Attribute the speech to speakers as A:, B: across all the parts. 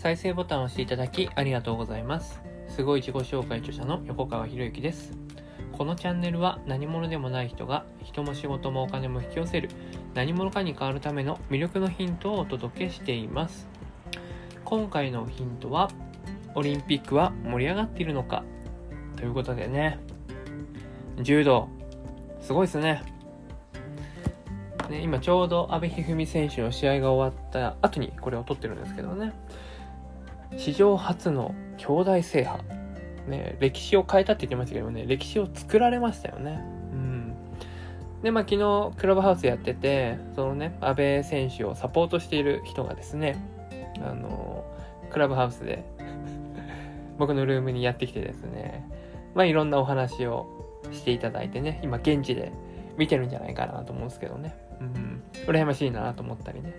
A: 再生ボタンを押していただきありがとうございます。すごい自己紹介著者の横川博之です。このチャンネルは何者でもない人が人も仕事もお金も引き寄せる何者かに変わるための魅力のヒントをお届けしています。今回のヒントはオリンピックは盛り上がっているのか？ということでね柔道すごいですね。ね、今ちょうど阿部一二三選手の試合が終わった後にこれを撮ってるんですけどね史上初の兄弟制覇、ね、歴史を変えたって言ってましたけどね歴史を作られましたよねうんでまあ昨日クラブハウスやっててそのね阿部選手をサポートしている人がですねあのクラブハウスで 僕のルームにやってきてですねまあいろんなお話をしていただいてね今現地で見てるんじゃないかなと思うんですけどね。うん。羨ましいなと思ったりね。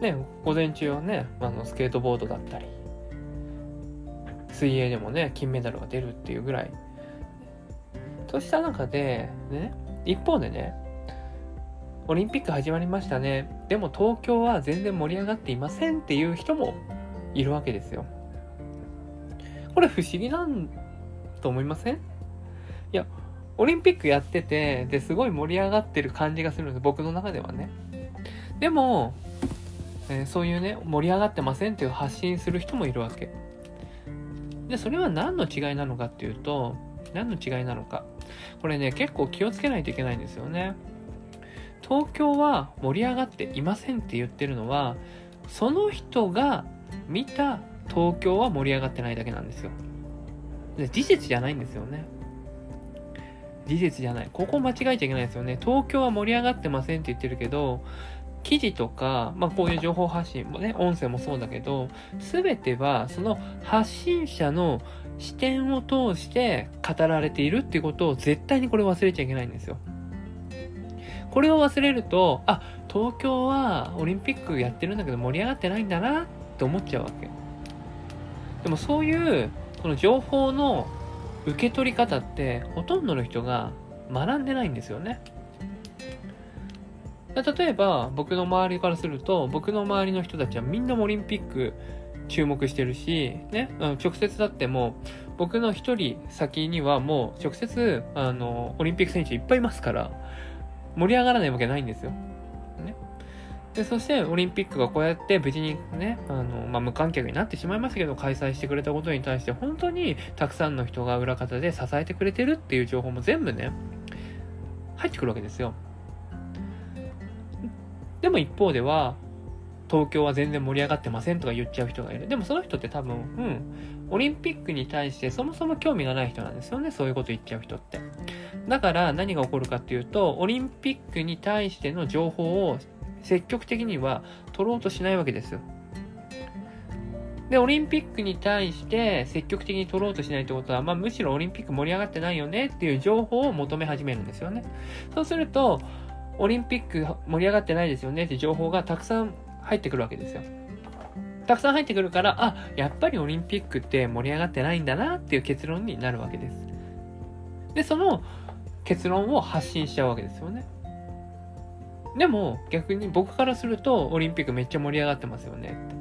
A: ね、午前中はね、あの、スケートボードだったり、水泳でもね、金メダルが出るっていうぐらい。とした中で、ね、一方でね、オリンピック始まりましたね。でも東京は全然盛り上がっていませんっていう人もいるわけですよ。これ不思議なんと思いません？いや、オリンピックやってて、で、すごい盛り上がってる感じがするんです。僕の中ではね。でも、えーそういうね、盛り上がってませんっていう発信する人もいるわけ。で、それは何の違いなのかっていうと、何の違いなのか。これね、結構気をつけないといけないんですよね。東京は盛り上がっていませんって言ってるのは、その人が見た東京は盛り上がってないだけなんですよ。で事実じゃないんですよね。事実じゃない。ここ間違えちゃいけないですよね。東京は盛り上がってませんって言ってるけど、記事とか、まあこういう情報発信もね、音声もそうだけど、すべてはその発信者の視点を通して語られているっていうことを絶対にこれ忘れちゃいけないんですよ。これを忘れると、あ、東京はオリンピックやってるんだけど盛り上がってないんだなって思っちゃうわけ。でもそういう、この情報の受け取り方ってほとんどの人が学んでないんですよね。例えば僕の周りからすると僕の周りの人たちはみんなオリンピック注目してるし、ね、直接だっても僕の一人先にはもう直接あのオリンピック選手いっぱいいますから盛り上がらないわけないんですよ。ね、でそしてオリンピックがこうやって無事にねあの、まあ、無観客になってしまいましたけど開催してくれたことに対して本当にたくさんの人が裏方で支えてくれてるっていう情報も全部ね入ってくるわけですよでも一方では東京は全然盛り上がってませんとか言っちゃう人がいるでもその人って多分うんオリンピックに対してそもそも興味がない人なんですよねそういうこと言っちゃう人ってだから何が起こるかっていうとオリンピックに対しての情報を積極的には取ろうとしないわけですよ。で、オリンピックに対して積極的に取ろうとしないってことは、まあ、むしろオリンピック盛り上がってないよねっていう情報を求め始めるんですよね。そうすると、オリンピック盛り上がってないですよねって情報がたくさん入ってくるわけですよ。たくさん入ってくるから、あ、やっぱりオリンピックって盛り上がってないんだなっていう結論になるわけです。で、その結論を発信しちゃうわけですよね。でも逆に僕からするとオリンピックめっちゃ盛り上がってますよねって。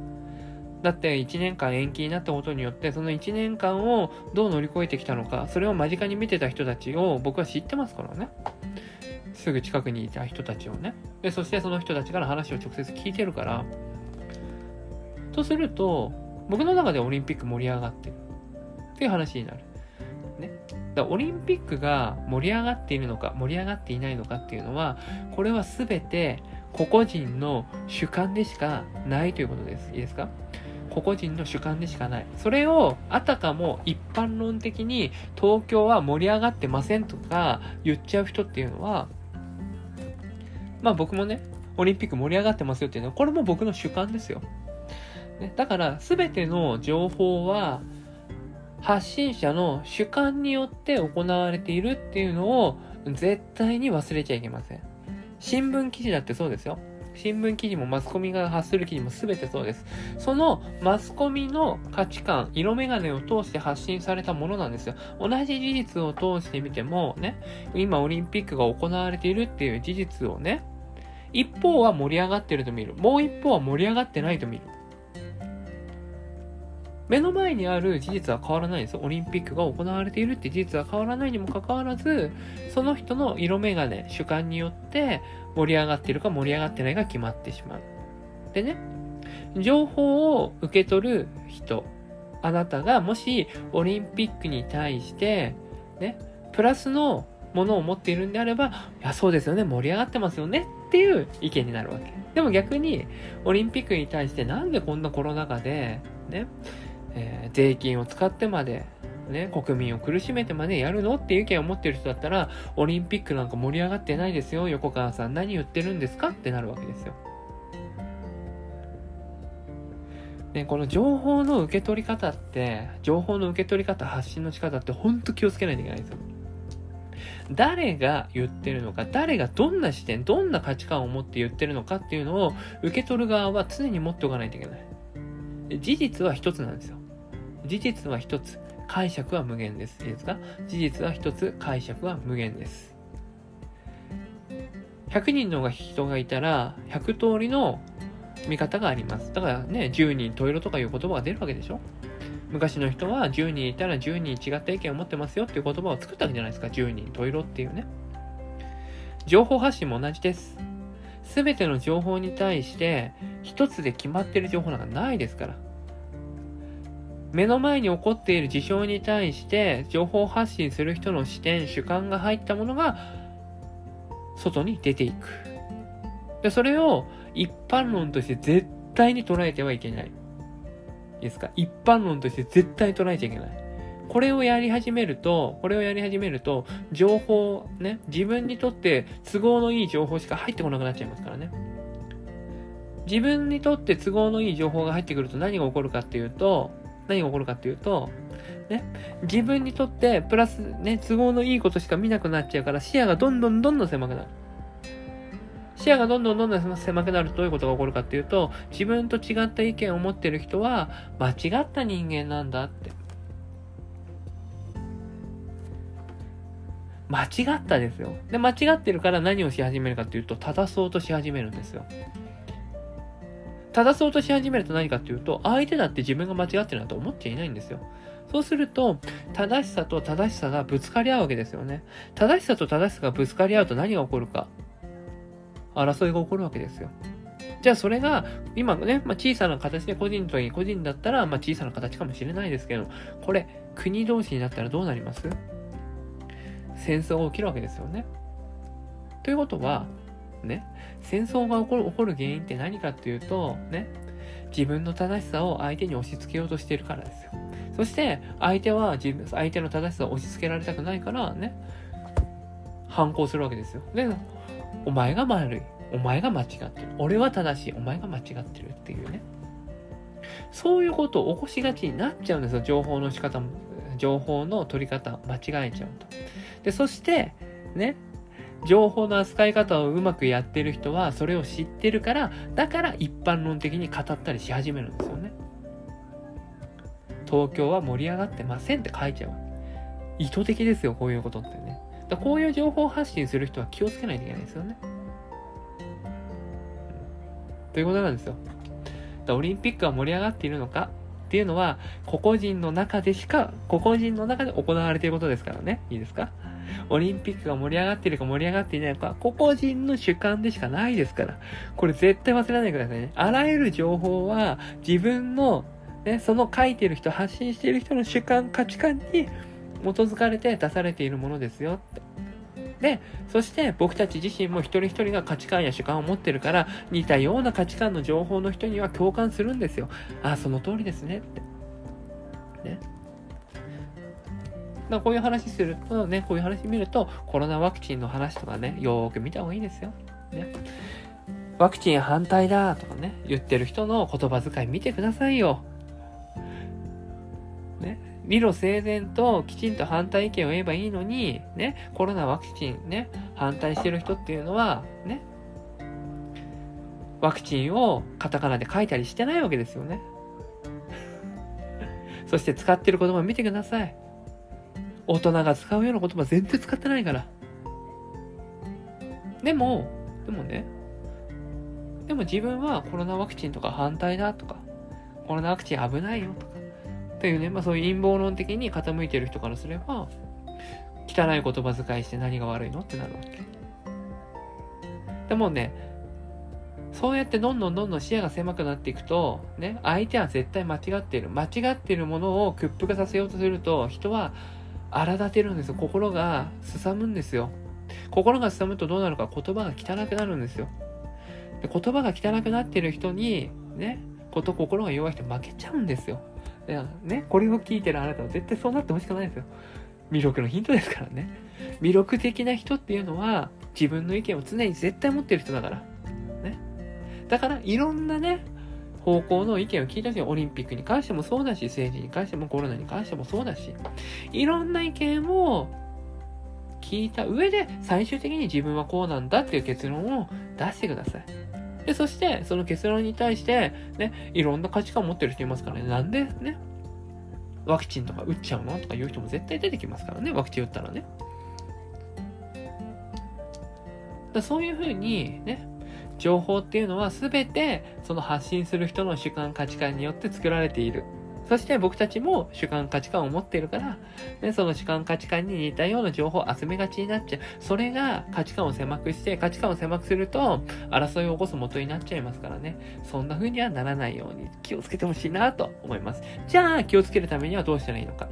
A: だって1年間延期になったことによってその1年間をどう乗り越えてきたのかそれを間近に見てた人たちを僕は知ってますからね。すぐ近くにいた人たちをね。で、そしてその人たちから話を直接聞いてるから。とすると僕の中でオリンピック盛り上がってるっていう話になる。ね。だオリンピックが盛り上がっているのか盛り上がっていないのかっていうのはこれは全て個々人の主観でしかないということですいいですか？個々人の主観でしかないそれをあたかも一般論的に東京は盛り上がってませんとか言っちゃう人っていうのはまあ僕もねオリンピック盛り上がってますよっていうのはこれも僕の主観ですよ、ね、だから全ての情報は発信者の主観によって行われているっていうのを絶対に忘れちゃいけません。新聞記事だってそうですよ。新聞記事もマスコミが発する記事も全てそうです。そのマスコミの価値観、色眼鏡を通して発信されたものなんですよ。同じ事実を通してみてもね、今オリンピックが行われているっていう事実をね、一方は盛り上がってると見る。もう一方は盛り上がってないと見る。目の前にある事実は変わらないんですよ。オリンピックが行われているって事実は変わらないにもかかわらず、その人の色眼鏡、主観によって盛り上がってるか盛り上がってないか決まってしまう。でね、情報を受け取る人、あなたがもしオリンピックに対して、ね、プラスのものを持っているんであれば、いや、そうですよね、盛り上がってますよねっていう意見になるわけ。でも逆に、オリンピックに対してなんでこんなコロナ禍で、ね、えー、税金を使ってまで、ね、国民を苦しめてまでやるのっていう意見を持ってる人だったら、オリンピックなんか盛り上がってないですよ、横川さん。何言ってるんですかってなるわけですよ。ね、この情報の受け取り方って、情報の受け取り方、発信の仕方ってほんと気をつけないといけないんですよ。誰が言ってるのか、誰がどんな視点、どんな価値観を持って言ってるのかっていうのを受け取る側は常に持っておかないといけない。事実は一つなんですよ。事実は一つ。解釈は無限です。いいですか？事実は一つ、解釈は無限です。100人の人がいたら、100通りの見方があります。だからね、10人十色とかいう言葉が出るわけでしょ？昔の人は10人いたら10人違った意見を持ってますよっていう言葉を作ったわけじゃないですか。10人十色っていうね。情報発信も同じです。すべての情報に対して一つで決まってる情報なんかないですから。目の前に起こっている事象に対して情報発信する人の視点、主観が入ったものが外に出ていく。で、それを一般論として絶対に捉えてはいけな。いいですか？一般論として絶対捉えちゃいけない。これをやり始めると、これをやり始めると、情報、ね、自分にとって都合のいい情報しか入ってこなくなっちゃいますからね。自分にとって都合のいい情報が入ってくると何が起こるかっていうと、何が起こるかっていうと、ね、自分にとってプラスね、都合のいいことしか見なくなっちゃうから視野がどんどんどんどん狭くなる。視野がどんどんどんどん狭くなるとどういうことが起こるかっていうと、自分と違った意見を持ってる人は間違った人間なんだって。間違ったですよ。で、間違ってるから何をし始めるかっていうと、正そうとし始めるんですよ。正そうとし始めると何かっていうと、相手だって自分が間違ってるなと思っちゃいないんですよ。そうすると、正しさと正しさがぶつかり合うわけですよね。正しさと正しさがぶつかり合うと何が起こるか。争いが起こるわけですよ。じゃあそれが、今ね、まあ、小さな形で個人と個人だったら、まあ、小さな形かもしれないですけど、これ、国同士になったらどうなります？戦争が起きるわけですよね。ということは、ね、戦争が起こる起こる原因って何かっていうと、ね、自分の正しさを相手に押し付けようとしているからですよ。そして、相手は自分、相手の正しさを押し付けられたくないから、ね、反抗するわけですよ。で、お前が悪い。お前が間違ってる。俺は正しい。お前が間違ってるっていうね。そういうことを起こしがちになっちゃうんですよ。情報の仕方も、情報の取り方間違えちゃうと。で、そして、ね、情報の扱い方をうまくやってる人はそれを知ってるから、だから一般論的に語ったりし始めるんですよね。東京は盛り上がってませんって書いちゃう。意図的ですよ、こういうことってね。だこういう情報発信する人は気をつけないといけないですよね。ということなんですよ。だオリンピックが盛り上がっているのか？っていうのは、個々人の中でしか、個々人の中で行われていることですからね。いいですか？オリンピックが盛り上がっているか盛り上がっていないか、個々人の主観でしかないですから。これ絶対忘れないでくださいね。あらゆる情報は自分の、ね、その書いてる人、発信している人の主観、価値観に基づかれて出されているものですよって。で、そして僕たち自身も一人一人が価値観や主観を持ってるから、似たような価値観の情報の人には共感するんですよ。ああ、その通りですねって。ね。だこういう話するとね、こういう話見ると、コロナワクチンの話とかね、よーく見た方がいいですよ。ね。ワクチン反対だとかね、言ってる人の言葉遣い見てくださいよ。ね。理路整然ときちんと反対意見を言えばいいのに、ね、コロナワクチンね、反対してる人っていうのは、ね、ワクチンをカタカナで書いたりしてないわけですよね。そして使ってる言葉見てください。大人が使うような言葉全然使ってないから。でも、でもね、でも自分はコロナワクチンとか反対だとか、コロナワクチン危ないよとか、というね、まあそういう陰謀論的に傾いてる人からすれば、汚い言葉遣いして何が悪いのってなるわけ。でもね、そうやってどんどんどんどん視野が狭くなっていくと、ね、相手は絶対間違っている。間違っているものを屈服させようとすると、人は荒立てるんですよ。心がすさむんですよ。心がすさむとどうなるか言葉が汚くなるんですよ。で言葉が汚くなってる人に、ね、こと心が弱い人負けちゃうんですよ。いやね、これを聞いてるあなたは絶対そうなってほしくないですよ。魅力のヒントですからね。魅力的な人っていうのは自分の意見を常に絶対持ってる人だから。ね。だからいろんなね、方向の意見を聞いたし、オリンピックに関してもそうだし、政治に関してもコロナに関してもそうだし、いろんな意見を聞いた上で最終的に自分はこうなんだっていう結論を出してください。で、そして、その結論に対して、ね、いろんな価値観を持ってる人いますからね、なんでね、ワクチンとか打っちゃうのとかいう人も絶対出てきますからね、ワクチン打ったらね。だそういうふうにね、情報っていうのは全てその発信する人の主観価値観によって作られている。そして僕たちも主観価値観を持っているから、ね、その主観価値観に似たような情報を集めがちになっちゃう。それが価値観を狭くして、価値観を狭くすると、争いを起こす元になっちゃいますからね。そんな風にはならないように気をつけてほしいなと思います。じゃあ、気をつけるためにはどうしたらいいのか。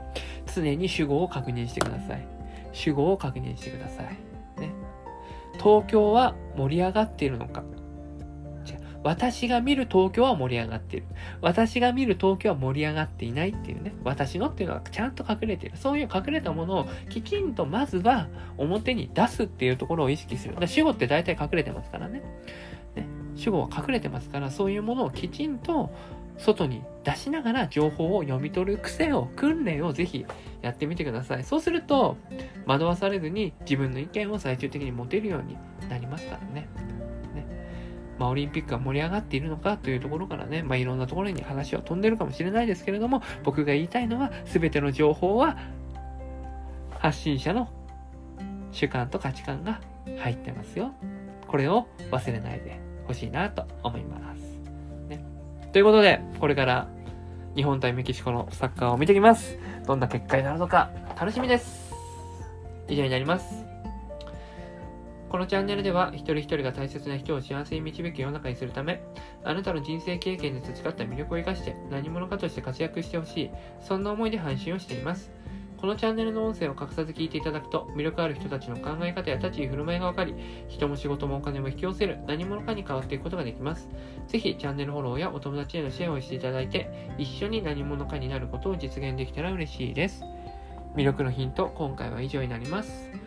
A: 常に主語を確認してください。主語を確認してください。ね。東京は盛り上がっているのか。私が見る東京は盛り上がっている。私が見る東京は盛り上がっていないっていうね。私のっていうのはちゃんと隠れている。そういう隠れたものをきちんとまずは表に出すっていうところを意識する。だ主語って大体隠れてますからね。ね主語は隠れてますから、そういうものをきちんと外に出しながら情報を読み取る癖を、訓練をぜひやってみてください。そうすると、惑わされずに自分の意見を最終的に持てるようになりますからね。まあ、オリンピックが盛り上がっているのかというところからね、まあ、いろんなところに話は飛んでるかもしれないですけれども、僕が言いたいのは、すべての情報は、発信者の主観と価値観が入ってますよ。これを忘れないでほしいなと思います。ね。ということで、これから日本対メキシコのサッカーを見てきます。どんな結果になるのか楽しみです。以上になります。このチャンネルでは、一人一人が大切な人を幸せに導く世の中にするため、あなたの人生経験で培った魅力を生かして何者かとして活躍してほしい、そんな思いで配信をしています。このチャンネルの音声を隠さず聞いていただくと、魅力ある人たちの考え方や立ち居振る舞いがわかり、人も仕事もお金も引き寄せる何者かに変わっていくことができます。ぜひ、チャンネルフォローやお友達へのシェアをしていただいて、一緒に何者かになることを実現できたら嬉しいです。魅力のヒント、今回は以上になります。